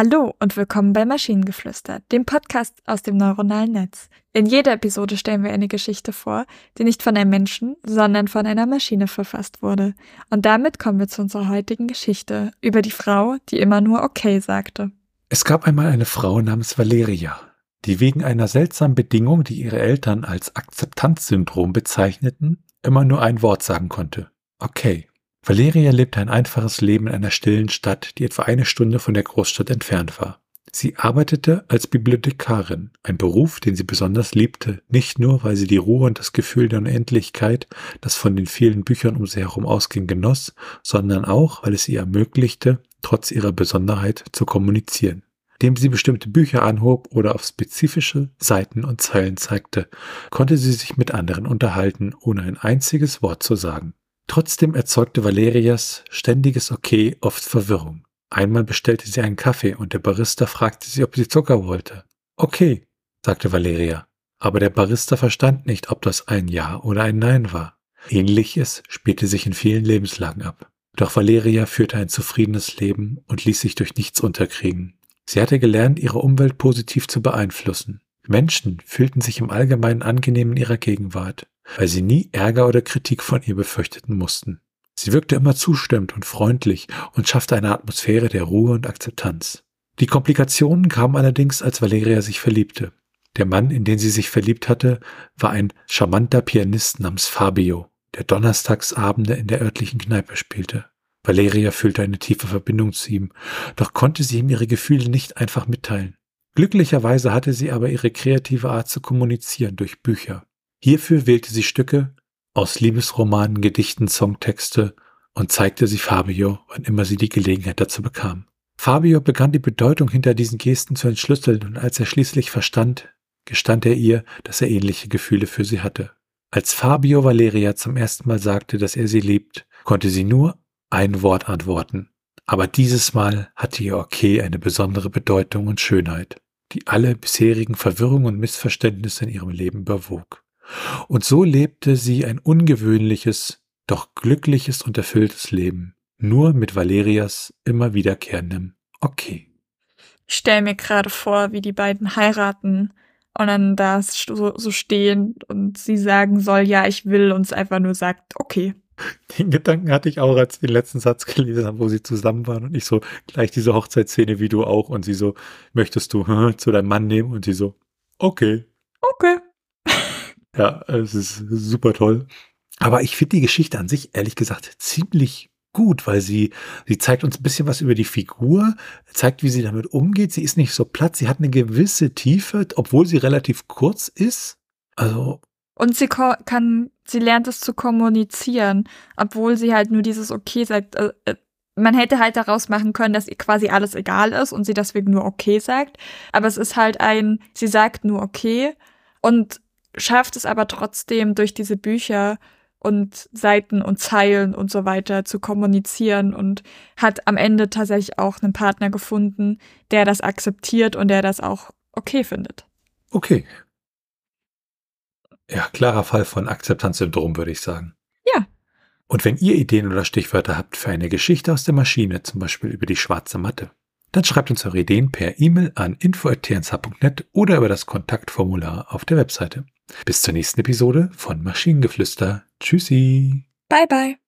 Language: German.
Hallo und willkommen bei Maschinengeflüster, dem Podcast aus dem neuronalen Netz. In jeder Episode stellen wir eine Geschichte vor, die nicht von einem Menschen, sondern von einer Maschine verfasst wurde. Und damit kommen wir zu unserer heutigen Geschichte über die Frau, die immer nur okay sagte. Es gab einmal eine Frau namens Valeria, die wegen einer seltsamen Bedingung, die ihre Eltern als Akzeptanzsyndrom bezeichneten, immer nur ein Wort sagen konnte. Okay. Valeria lebte ein einfaches Leben in einer stillen Stadt, die etwa eine Stunde von der Großstadt entfernt war. Sie arbeitete als Bibliothekarin, ein Beruf, den sie besonders liebte, nicht nur, weil sie die Ruhe und das Gefühl der Unendlichkeit, das von den vielen Büchern um sie herum ausging, genoss, sondern auch, weil es ihr ermöglichte, trotz ihrer Besonderheit zu kommunizieren. Indem sie bestimmte Bücher anhob oder auf spezifische Seiten und Zeilen zeigte, konnte sie sich mit anderen unterhalten, ohne ein einziges Wort zu sagen. Trotzdem erzeugte Valerias ständiges Okay oft Verwirrung. Einmal bestellte sie einen Kaffee und der Barista fragte sie, ob sie Zucker wollte. Okay, sagte Valeria. Aber der Barista verstand nicht, ob das ein Ja oder ein Nein war. Ähnliches spielte sich in vielen Lebenslagen ab. Doch Valeria führte ein zufriedenes Leben und ließ sich durch nichts unterkriegen. Sie hatte gelernt, ihre Umwelt positiv zu beeinflussen. Menschen fühlten sich im Allgemeinen angenehm in ihrer Gegenwart weil sie nie Ärger oder Kritik von ihr befürchteten mussten. Sie wirkte immer zustimmend und freundlich und schaffte eine Atmosphäre der Ruhe und Akzeptanz. Die Komplikationen kamen allerdings, als Valeria sich verliebte. Der Mann, in den sie sich verliebt hatte, war ein charmanter Pianist namens Fabio, der Donnerstagsabende in der örtlichen Kneipe spielte. Valeria fühlte eine tiefe Verbindung zu ihm, doch konnte sie ihm ihre Gefühle nicht einfach mitteilen. Glücklicherweise hatte sie aber ihre kreative Art zu kommunizieren durch Bücher. Hierfür wählte sie Stücke aus Liebesromanen, Gedichten, Songtexte und zeigte sie Fabio, wann immer sie die Gelegenheit dazu bekam. Fabio begann die Bedeutung hinter diesen Gesten zu entschlüsseln und als er schließlich verstand, gestand er ihr, dass er ähnliche Gefühle für sie hatte. Als Fabio Valeria zum ersten Mal sagte, dass er sie liebt, konnte sie nur ein Wort antworten. Aber dieses Mal hatte ihr Okay eine besondere Bedeutung und Schönheit, die alle bisherigen Verwirrungen und Missverständnisse in ihrem Leben überwog. Und so lebte sie ein ungewöhnliches, doch glückliches und erfülltes Leben, nur mit Valerias immer wiederkehrendem Okay. Ich stelle mir gerade vor, wie die beiden heiraten und dann da so, so stehen und sie sagen soll, ja, ich will und es einfach nur sagt, okay. Den Gedanken hatte ich auch, als ich den letzten Satz gelesen habe, wo sie zusammen waren und ich so gleich diese Hochzeitsszene wie du auch und sie so, möchtest du zu deinem Mann nehmen und sie so, okay. Okay. Ja, es ist super toll. Aber ich finde die Geschichte an sich, ehrlich gesagt, ziemlich gut, weil sie, sie zeigt uns ein bisschen was über die Figur, zeigt, wie sie damit umgeht. Sie ist nicht so platt, sie hat eine gewisse Tiefe, obwohl sie relativ kurz ist. Also. Und sie kann, sie lernt es zu kommunizieren, obwohl sie halt nur dieses Okay sagt. Äh, äh, man hätte halt daraus machen können, dass ihr quasi alles egal ist und sie deswegen nur okay sagt. Aber es ist halt ein, sie sagt nur okay und schafft es aber trotzdem durch diese Bücher und Seiten und Zeilen und so weiter zu kommunizieren und hat am Ende tatsächlich auch einen Partner gefunden, der das akzeptiert und der das auch okay findet. Okay. Ja, klarer Fall von Akzeptanzsyndrom, würde ich sagen. Ja. Und wenn ihr Ideen oder Stichwörter habt für eine Geschichte aus der Maschine, zum Beispiel über die schwarze Matte, dann schreibt uns eure Ideen per E-Mail an info.tnsh.net oder über das Kontaktformular auf der Webseite. Bis zur nächsten Episode von Maschinengeflüster. Tschüssi. Bye bye.